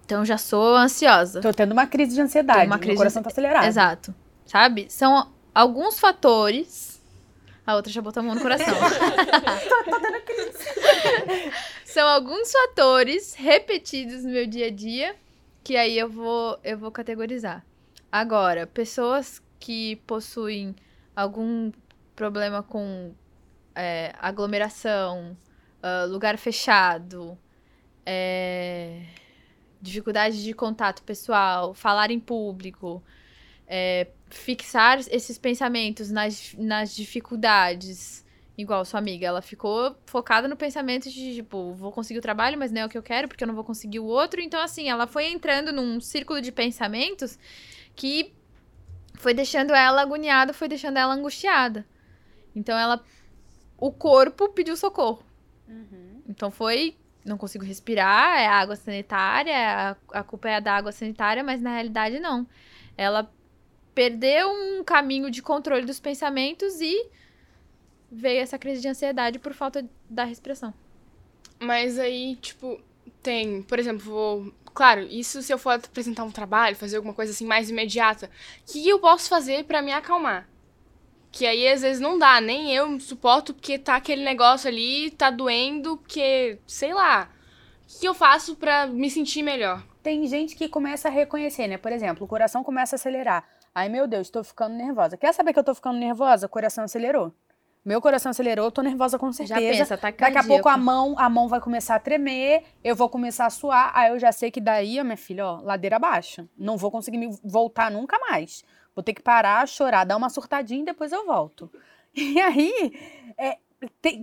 então já sou ansiosa. Tô tendo uma crise de ansiedade. Tô uma crise Meu coração de- tá acelerado. Exato. Sabe? São alguns fatores. A outra já botou a mão no coração. São alguns fatores repetidos no meu dia a dia que aí eu vou, eu vou categorizar. Agora, pessoas que possuem algum problema com é, aglomeração, ah, lugar fechado, é, dificuldade de contato pessoal, falar em público, é, fixar esses pensamentos nas, nas dificuldades. Igual sua amiga, ela ficou focada no pensamento de, tipo, vou conseguir o trabalho, mas não é o que eu quero, porque eu não vou conseguir o outro. Então, assim, ela foi entrando num círculo de pensamentos que foi deixando ela agoniada, foi deixando ela angustiada. Então, ela. O corpo pediu socorro. Uhum. Então foi, não consigo respirar, é água sanitária, a, a culpa é da água sanitária, mas na realidade não. Ela perdeu um caminho de controle dos pensamentos e veio essa crise de ansiedade por falta da respiração. Mas aí, tipo, tem, por exemplo, vou. Claro, isso se eu for apresentar um trabalho, fazer alguma coisa assim mais imediata. O que eu posso fazer pra me acalmar? Que aí às vezes não dá, nem eu suporto porque tá aquele negócio ali, tá doendo, porque, sei lá. O que eu faço pra me sentir melhor? Tem gente que começa a reconhecer, né? Por exemplo, o coração começa a acelerar. Ai, meu Deus, tô ficando nervosa. Quer saber que eu tô ficando nervosa? O coração acelerou. Meu coração acelerou, eu tô nervosa com certeza. Já pensa, tá Daqui a pouco a mão, a mão vai começar a tremer, eu vou começar a suar, aí eu já sei que daí, ó, minha filha, ó, ladeira abaixo. Não vou conseguir me voltar nunca mais. Vou ter que parar, chorar, dar uma surtadinha e depois eu volto. E aí, é,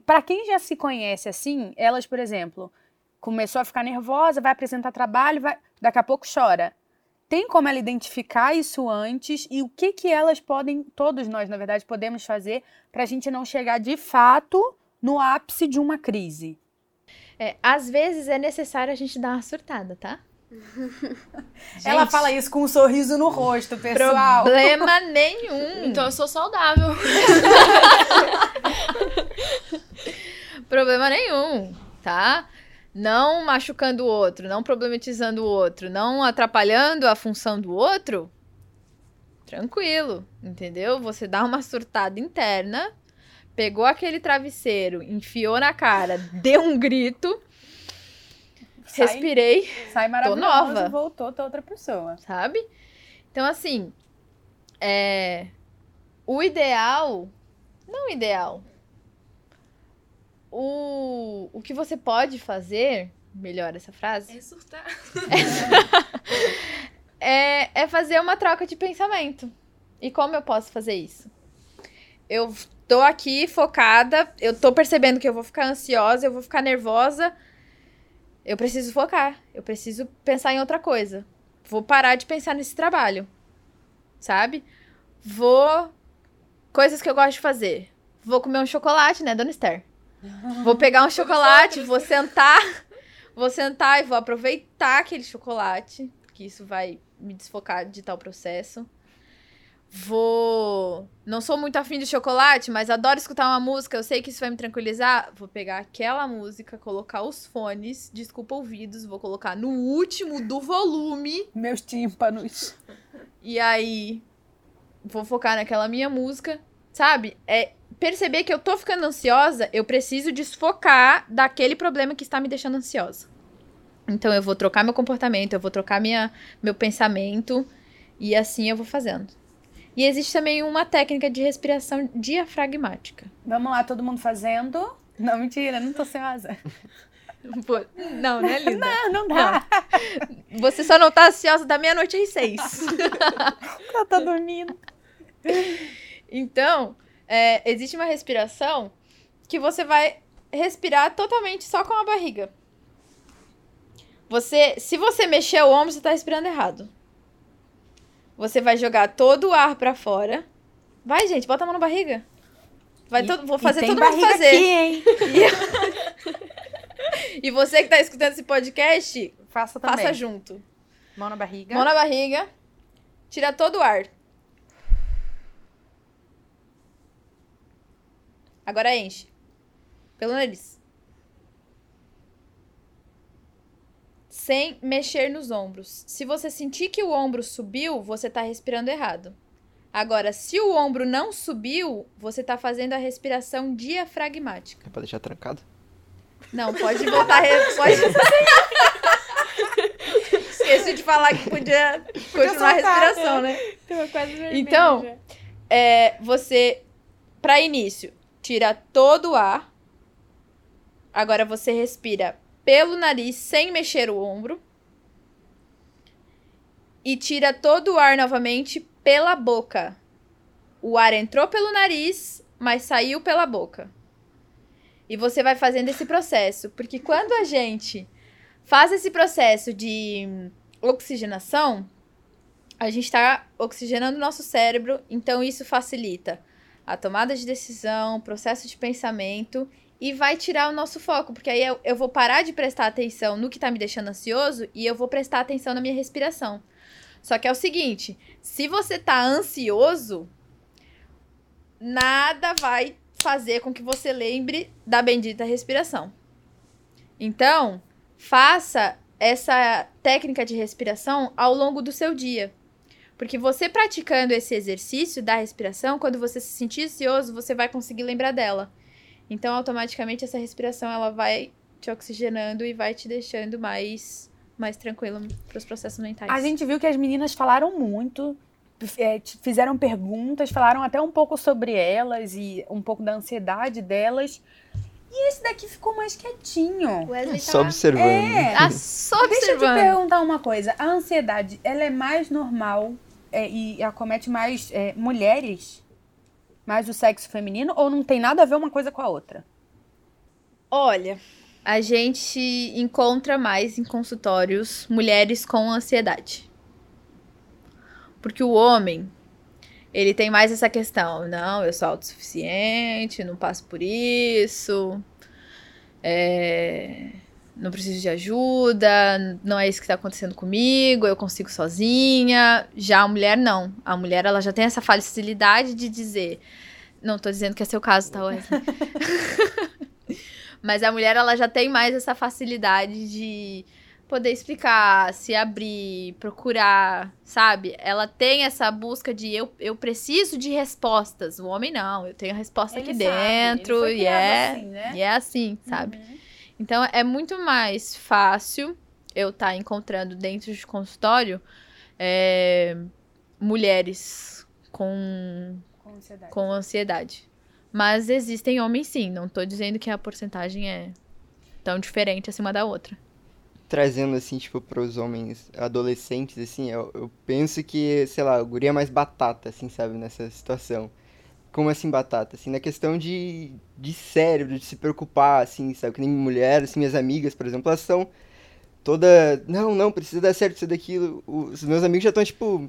para quem já se conhece assim, elas, por exemplo, começou a ficar nervosa, vai apresentar trabalho, vai, daqui a pouco chora. Tem como ela identificar isso antes e o que que elas podem, todos nós, na verdade, podemos fazer para a gente não chegar de fato no ápice de uma crise? É, às vezes é necessário a gente dar uma surtada, tá? Ela Gente, fala isso com um sorriso no rosto, pessoal. Problema nenhum. Então eu sou saudável. Problema nenhum, tá? Não machucando o outro, não problematizando o outro, não atrapalhando a função do outro. Tranquilo, entendeu? Você dá uma surtada interna, pegou aquele travesseiro, enfiou na cara, deu um grito, Sai- respirei, Sai maravilhoso nova. e voltou tá outra pessoa. sabe? Então, assim, é... o ideal, não o ideal, o, o que você pode fazer, melhor essa frase, É surtar. é, é fazer uma troca de pensamento. E como eu posso fazer isso? Eu tô aqui focada, eu tô percebendo que eu vou ficar ansiosa, eu vou ficar nervosa. Eu preciso focar, eu preciso pensar em outra coisa. Vou parar de pensar nesse trabalho. Sabe? Vou. Coisas que eu gosto de fazer. Vou comer um chocolate, né, dona Esther? Vou pegar um chocolate, vou sentar. Vou sentar e vou aproveitar aquele chocolate, que isso vai me desfocar de tal processo. Vou. Não sou muito afim de chocolate, mas adoro escutar uma música, eu sei que isso vai me tranquilizar. Vou pegar aquela música, colocar os fones, desculpa ouvidos, vou colocar no último do volume. Meus tímpanos. E aí, vou focar naquela minha música, sabe? É perceber que eu tô ficando ansiosa, eu preciso desfocar daquele problema que está me deixando ansiosa. Então eu vou trocar meu comportamento, eu vou trocar minha, meu pensamento e assim eu vou fazendo. E existe também uma técnica de respiração diafragmática. Vamos lá, todo mundo fazendo. Não, mentira, não tô ansiosa. Não, né, linda? Não, não dá. Você só não tá ansiosa da meia-noite às seis. Eu tô dormindo. Então, é, existe uma respiração que você vai respirar totalmente só com a barriga. Você, se você mexer o ombro, você tá respirando errado. Você vai jogar todo o ar pra fora. Vai, gente, bota a mão na barriga. Vai E- todo, vou E fazer tem todo mundo barriga fazer. aqui, hein? E você que tá escutando esse podcast, Faça também. faça junto. Mão na barriga. Mão na barriga. Tira todo o ar. Agora enche. Pelo nariz. Sem mexer nos ombros. Se você sentir que o ombro subiu, você tá respirando errado. Agora, se o ombro não subiu, você tá fazendo a respiração diafragmática. É pra deixar trancado? Não, pode voltar. Re... Pode... Esqueci de falar que podia continuar a respiração, né? Então. É, você, para início, tira todo o ar. Agora você respira pelo nariz sem mexer o ombro. E tira todo o ar novamente pela boca. O ar entrou pelo nariz, mas saiu pela boca. E você vai fazendo esse processo, porque quando a gente faz esse processo de oxigenação, a gente está oxigenando o nosso cérebro, então isso facilita a tomada de decisão, o processo de pensamento e vai tirar o nosso foco, porque aí eu, eu vou parar de prestar atenção no que tá me deixando ansioso e eu vou prestar atenção na minha respiração. Só que é o seguinte, se você tá ansioso, nada vai fazer com que você lembre da bendita respiração. Então, faça essa técnica de respiração ao longo do seu dia. Porque você praticando esse exercício da respiração, quando você se sentir ansioso, você vai conseguir lembrar dela. Então, automaticamente, essa respiração ela vai te oxigenando e vai te deixando mais, mais tranquilo para os processos mentais. A gente viu que as meninas falaram muito, é, fizeram perguntas, falaram até um pouco sobre elas e um pouco da ansiedade delas. E esse daqui ficou mais quietinho. Wesley Só observando. É. Ah, só Deixa eu te observando. perguntar uma coisa. A ansiedade, ela é mais normal é, e acomete mais é, mulheres? Mais o sexo feminino? Ou não tem nada a ver uma coisa com a outra? Olha, a gente encontra mais em consultórios mulheres com ansiedade. Porque o homem, Ele tem mais essa questão. Não, eu sou autossuficiente, não passo por isso. É, não preciso de ajuda, não é isso que está acontecendo comigo, eu consigo sozinha. Já a mulher não. A mulher ela já tem essa facilidade de dizer. Não tô dizendo que é seu caso, tá, Wesley? Mas a mulher ela já tem mais essa facilidade de poder explicar, se abrir, procurar, sabe? Ela tem essa busca de eu, eu preciso de respostas. O homem não, eu tenho a resposta Ele aqui sabe, dentro e é, assim, né? e é assim, sabe? Uhum. Então é muito mais fácil eu estar encontrando dentro de consultório é, mulheres com, Com ansiedade. com ansiedade. Mas existem homens sim, não tô dizendo que a porcentagem é tão diferente acima da outra. Trazendo, assim, tipo, pros homens adolescentes, assim, eu, eu penso que, sei lá, o guri é mais batata, assim, sabe, nessa situação. Como assim batata? Assim, na questão de, de cérebro, de se preocupar, assim, sabe? Que nem mulher, assim, minhas amigas, por exemplo, elas são toda... Não, não, precisa dar certo isso daquilo. Os meus amigos já estão, tipo...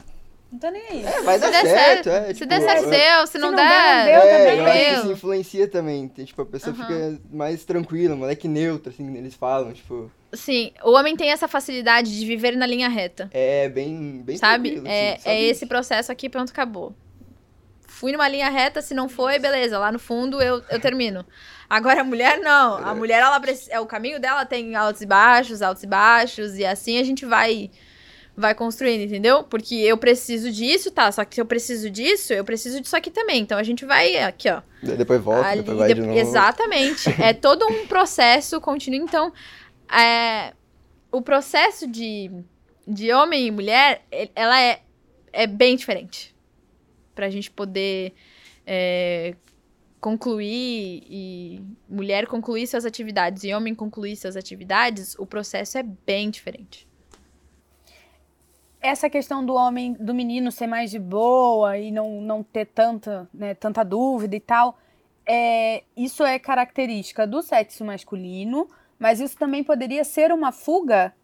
Não tô nem aí. É, vai Se dar der certo, certo, é. se tipo, der certo, é, seu, se não não der, deu É, também. eu acho que tranquilo. isso influencia também. Tem, Tipo, a pessoa Aham. fica mais tranquila, moleque neutro, assim, eles falam, tipo... Sim, o homem tem essa facilidade de viver na linha reta. É bem, bem sabe? tranquilo, é, assim, sabe? é esse processo aqui, pronto, acabou. Fui numa linha reta, se não foi, beleza. Lá no fundo eu, eu termino. Agora a mulher não. A mulher, ela é o caminho dela tem altos e baixos, altos e baixos, e assim a gente vai vai construindo, entendeu? Porque eu preciso disso, tá? Só que se eu preciso disso, eu preciso disso aqui também. Então a gente vai aqui, ó. Depois volta, Ali, depois vai de de- novo. Exatamente. é todo um processo contínuo. Então, é, o processo de, de homem e mulher, ela é, é bem diferente. Pra gente poder é, concluir e mulher concluir suas atividades e homem concluir suas atividades, o processo é bem diferente. essa questão do homem, do menino ser mais de boa e não, não ter tanta, né, tanta dúvida e tal, é, isso é característica do sexo masculino, mas isso também poderia ser uma fuga.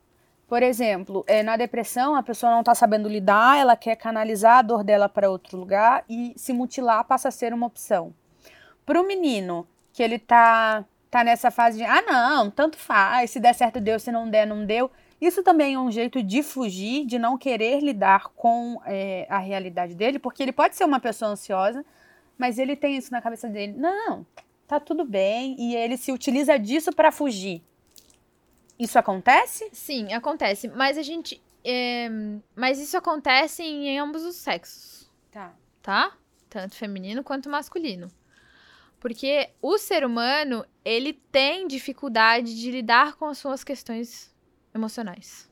Por exemplo, é, na depressão, a pessoa não está sabendo lidar, ela quer canalizar a dor dela para outro lugar e se mutilar passa a ser uma opção. Para o menino, que ele tá, tá nessa fase de, ah, não, tanto faz, se der certo deu, se não der, não deu. Isso também é um jeito de fugir, de não querer lidar com é, a realidade dele, porque ele pode ser uma pessoa ansiosa, mas ele tem isso na cabeça dele. Não, tá tudo bem, e ele se utiliza disso para fugir. Isso acontece? Sim, acontece. Mas a gente. é, mas isso acontece em ambos os sexos. Tá. tá? Tanto feminino quanto masculino. Porque o ser humano, ele tem dificuldade de lidar com as suas questões emocionais.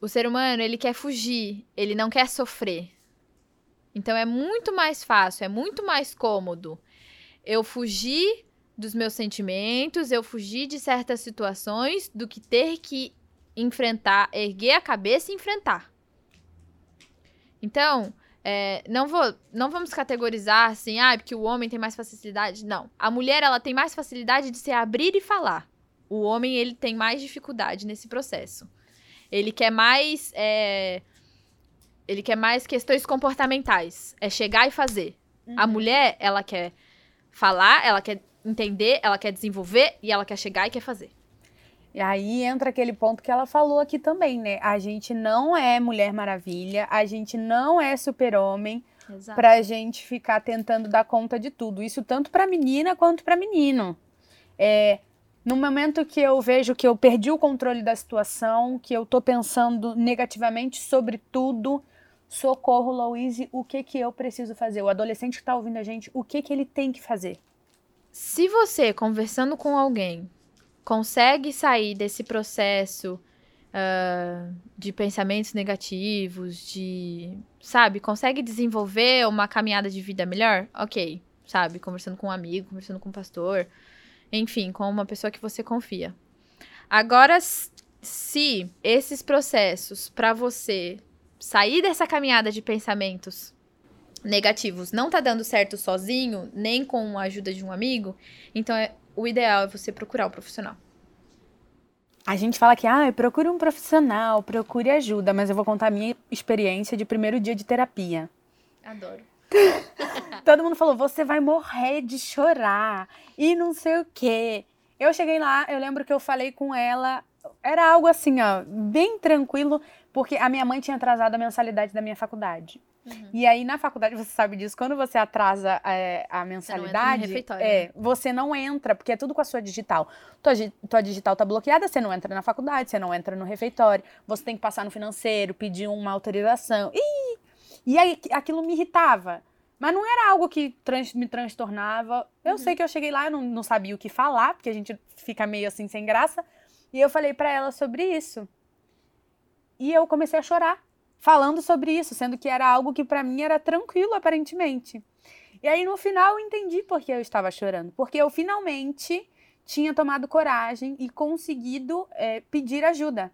O ser humano, ele quer fugir, ele não quer sofrer. Então é muito mais fácil, é muito mais cômodo eu fugir dos meus sentimentos, eu fugir de certas situações do que ter que enfrentar, erguer a cabeça e enfrentar. Então, é, não, vou, não vamos categorizar assim, ah, porque o homem tem mais facilidade. Não. A mulher, ela tem mais facilidade de se abrir e falar. O homem, ele tem mais dificuldade nesse processo. Ele quer mais. é, ele quer mais questões comportamentais. É chegar e fazer. A mulher, ela quer falar, ela quer entender, ela quer desenvolver e ela quer chegar e quer fazer. E aí entra aquele ponto que ela falou aqui também, né? A gente não é Mulher Maravilha, a gente não é super-homem Exato. pra gente ficar tentando dar conta de tudo. Isso tanto pra menina quanto pra menino. É, no momento que eu vejo que eu perdi o controle da situação, que eu tô pensando negativamente sobre tudo, socorro, Louise, o que que eu preciso fazer? O adolescente que tá ouvindo a gente, o que que ele tem que fazer? Se você, conversando com alguém, consegue sair desse processo ah, de pensamentos negativos, de. Sabe? Consegue desenvolver uma caminhada de vida melhor? Ok. Sabe? Conversando com um amigo, conversando com um pastor. Enfim, com uma pessoa que você confia. Agora, se esses processos, para você sair dessa caminhada de pensamentos negativos, não tá dando certo sozinho, nem com a ajuda de um amigo, então é, o ideal é você procurar um profissional. A gente fala que, ah, procure um profissional, procure ajuda, mas eu vou contar a minha experiência de primeiro dia de terapia. Adoro. Todo mundo falou, você vai morrer de chorar e não sei o quê. Eu cheguei lá, eu lembro que eu falei com ela, era algo assim, ó, bem tranquilo, porque a minha mãe tinha atrasado a mensalidade da minha faculdade. Uhum. E aí, na faculdade, você sabe disso, quando você atrasa é, a mensalidade, refeitório, é, né? você não entra, porque é tudo com a sua digital. Tua, tua digital tá bloqueada, você não entra na faculdade, você não entra no refeitório, você tem que passar no financeiro, pedir uma autorização. Ih! E aí, aquilo me irritava. Mas não era algo que trans- me transtornava. Eu Uhum. sei que eu cheguei lá, eu não, não sabia o que falar, porque a gente fica meio assim sem graça. E eu falei pra ela sobre isso. E eu comecei a chorar, falando sobre isso, sendo que era algo que pra mim era tranquilo, aparentemente. E aí no final eu entendi por que eu estava chorando. Porque eu finalmente tinha tomado coragem e conseguido é, pedir ajuda.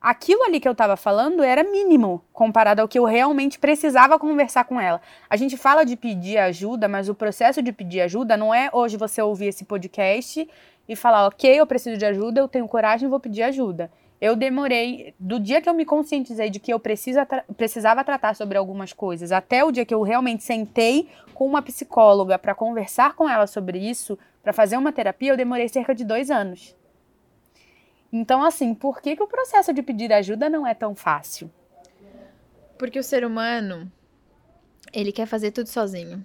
Aquilo ali que eu estava falando era mínimo comparado ao que eu realmente precisava conversar com ela. A gente fala de pedir ajuda, mas o processo de pedir ajuda não é hoje você ouvir esse podcast e falar, ok, eu preciso de ajuda, eu tenho coragem, vou pedir ajuda. Eu demorei, do dia que eu me conscientizei de que eu precisa precisava tratar sobre algumas coisas, até o dia que eu realmente sentei com uma psicóloga para conversar com ela sobre isso, para fazer uma terapia, eu demorei cerca de dois anos. Então, assim, por que, que o processo de pedir ajuda não é tão fácil? Porque o ser humano, ele quer fazer tudo sozinho.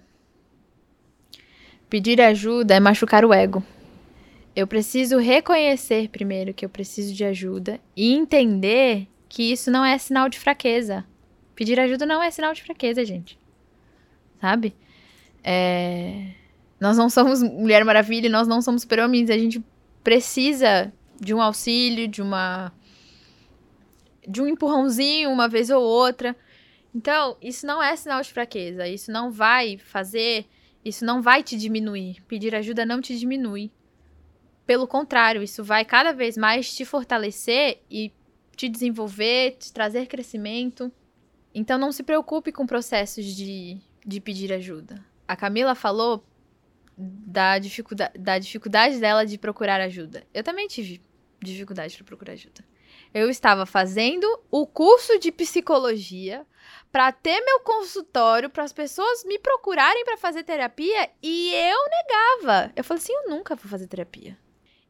Pedir ajuda é machucar o ego. Eu preciso reconhecer primeiro que eu preciso de ajuda e entender que isso não é sinal de fraqueza. Pedir ajuda não é sinal de fraqueza, gente. Sabe? É, Nós não somos Mulher Maravilha, nós não somos super-homens. A gente precisa de um auxílio, de uma. de um empurrãozinho uma vez ou outra. Então, isso não é sinal de fraqueza. Isso não vai fazer. Isso não vai te diminuir. Pedir ajuda não te diminui. Pelo contrário, isso vai cada vez mais te fortalecer e te desenvolver, te trazer crescimento. Então, não se preocupe com processos de, de pedir ajuda. A Camila falou da dificuldade, da dificuldade dela de procurar ajuda. Eu também tive dificuldade para procurar ajuda. Eu estava fazendo o curso de psicologia para ter meu consultório, para as pessoas me procurarem para fazer terapia e eu negava. Eu falei assim: eu nunca vou fazer terapia.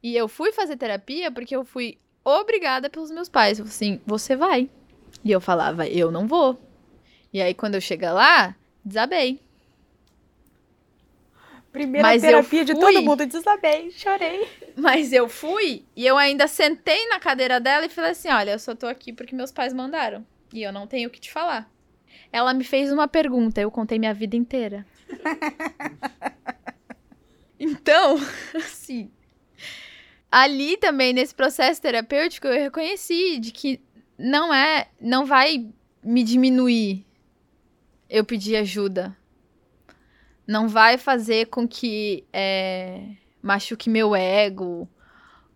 E eu fui fazer terapia porque eu fui obrigada pelos meus pais. Eu falei assim: você vai. E eu falava: eu não vou. E aí quando eu chegar lá, desabei. Primeira Mas terapia de todo mundo, desabei, chorei. Mas eu fui e eu ainda sentei na cadeira dela e falei assim: olha, eu só tô aqui porque meus pais mandaram. E eu não tenho o que te falar. Ela me fez uma pergunta, eu contei minha vida inteira. então, assim. Ali também, nesse processo terapêutico, eu reconheci de que não é. Não vai me diminuir eu pedir ajuda. Não vai fazer com que. é, machuque meu ego,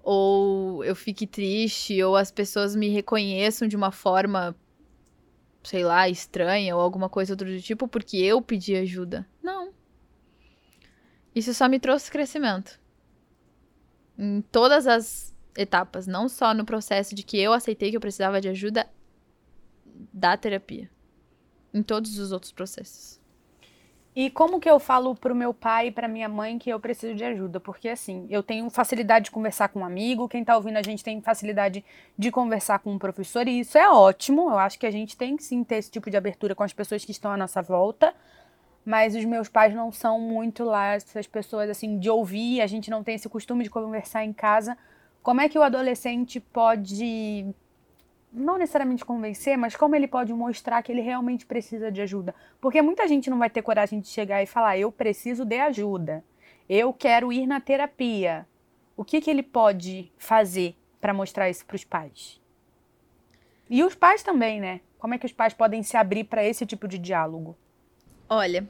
ou eu fique triste, ou as pessoas me reconheçam de uma forma, sei lá, estranha, ou alguma coisa do tipo, porque eu pedi ajuda. Não. Isso só me trouxe crescimento. Em todas as etapas, não só no processo de que eu aceitei que eu precisava de ajuda da terapia. Em todos os outros processos. E como que eu falo pro meu pai e pra minha mãe que eu preciso de ajuda? Porque assim, eu tenho facilidade de conversar com um amigo, quem tá ouvindo a gente tem facilidade de conversar com um professor, e isso é ótimo. Eu acho que a gente tem sim ter esse tipo de abertura com as pessoas que estão à nossa volta. Mas os meus pais não são muito lá essas pessoas assim de ouvir, a gente não tem esse costume de conversar em casa. Como é que o adolescente pode não necessariamente convencer, mas como ele pode mostrar que ele realmente precisa de ajuda? Porque muita gente não vai ter coragem de chegar e falar: eu preciso de ajuda, eu quero ir na terapia. O que, que ele pode fazer para mostrar isso para os pais? E os pais também, né? Como é que os pais podem se abrir para esse tipo de diálogo? Olha,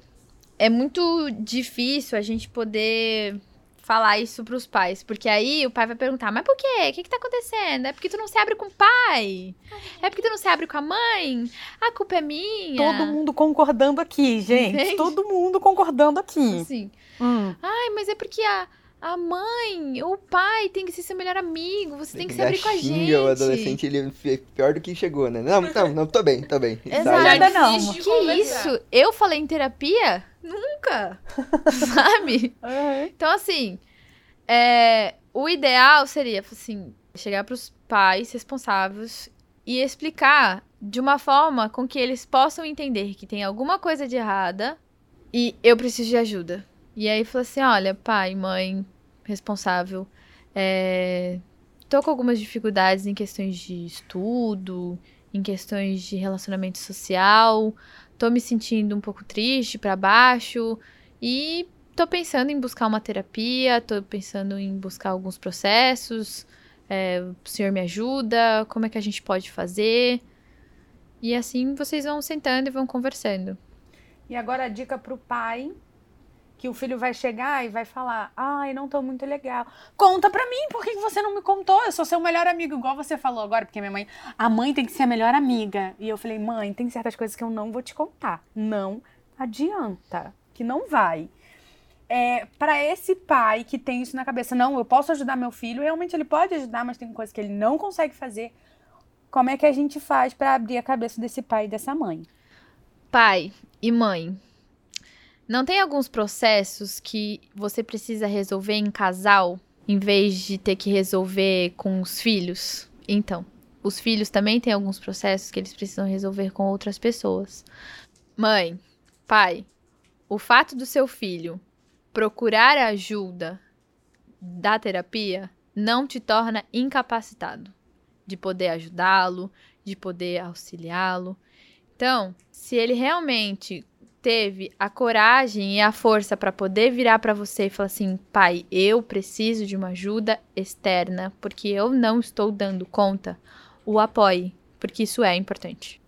é muito difícil a gente poder falar isso pros pais, porque aí o pai vai perguntar: "Mas por quê? O que que tá acontecendo? É porque tu não se abre com o pai? É porque tu não se abre com a mãe? A culpa é minha?" Todo mundo concordando aqui, gente. Entende? Todo mundo concordando aqui. assim. Hum. Ai, mas é porque a a mãe, o pai tem que ser seu melhor amigo, você tem que se abrir com a gente. o adolescente, ele é pior do que chegou, né? Não, não, não, tô bem, tô bem. Exato. Não. Que conversar. isso? Eu falei em terapia? Nunca! Sabe? Uhum. Então, assim, é, o ideal seria, assim, chegar pros pais responsáveis e explicar de uma forma com que eles possam entender que tem alguma coisa de errada e eu preciso de ajuda. E aí, falar assim, olha, pai, mãe, responsável, é, tô com algumas dificuldades em questões de estudo, em questões de relacionamento social, tô me sentindo um pouco triste, pra baixo e tô pensando em buscar uma terapia, tô pensando em buscar alguns processos. é, o senhor me ajuda? Como é que a gente pode fazer? E assim vocês vão sentando e vão conversando. E agora a dica pro pai, que o filho vai chegar e vai falar: Ai, não tô muito legal. Conta pra mim, por que você não me contou? Eu sou seu melhor amigo, igual você falou agora, porque minha mãe. A mãe tem que ser a melhor amiga. E eu falei: Mãe, tem certas coisas que eu não vou te contar. Não adianta, que não vai. É, para esse pai que tem isso na cabeça, não, eu posso ajudar meu filho, realmente ele pode ajudar, mas tem coisas que ele não consegue fazer. Como é que a gente faz pra abrir a cabeça desse pai e dessa mãe? Pai e mãe, não tem alguns processos que você precisa resolver em casal em vez de ter que resolver com os filhos? Então, os filhos também têm alguns processos que eles precisam resolver com outras pessoas. Mãe, pai, o fato do seu filho procurar ajuda da terapia não te torna incapacitado de poder ajudá-lo, de poder auxiliá-lo. Então, se ele realmente teve a coragem e a força para poder virar para você e falar assim: "Pai, eu preciso de uma ajuda externa, porque eu não estou dando conta", o apoie, porque isso é importante.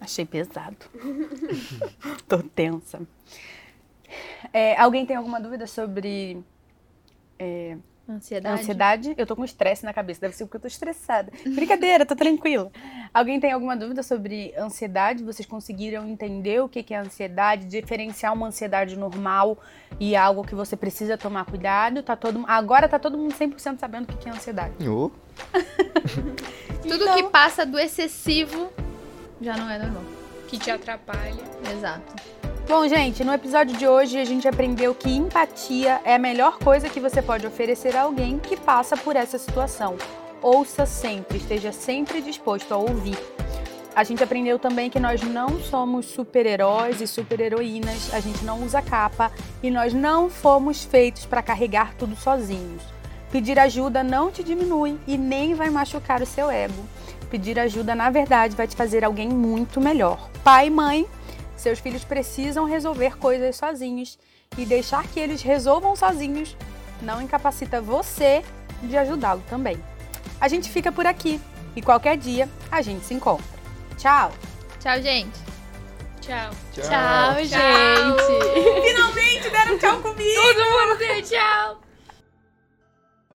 Achei pesado. Tô tensa. É, alguém tem alguma dúvida sobre Ansiedade. ansiedade? Eu tô com estresse na cabeça, deve ser porque eu tô estressada. Brincadeira, tô tranquila. Alguém tem alguma dúvida sobre ansiedade? Vocês conseguiram entender o que que é ansiedade, diferenciar uma ansiedade normal e algo que você precisa tomar cuidado? Tá todo, agora tá todo mundo 100% sabendo o que que é ansiedade. Ô, Tudo Então- que passa do excessivo já não é normal. Que te atrapalha. Exato. Bom, gente, no episódio de hoje a gente aprendeu que empatia é a melhor coisa que você pode oferecer a alguém que passa por essa situação. Ouça sempre, esteja sempre disposto a ouvir. A gente aprendeu também que nós não somos super-heróis e super-heroínas, a gente não usa capa e nós não fomos feitos para carregar tudo sozinhos. Pedir ajuda não te diminui e nem vai machucar o seu ego. Pedir ajuda, na verdade, vai te fazer alguém muito melhor. Pai e mãe, seus filhos precisam resolver coisas sozinhos e deixar que eles resolvam sozinhos não incapacita você de ajudá-lo também. A gente fica por aqui e qualquer dia a gente se encontra. Tchau! Tchau, gente. Tchau. Tchau, Tchau. gente. Finalmente deram tchau comigo! Todo mundo dê tchau.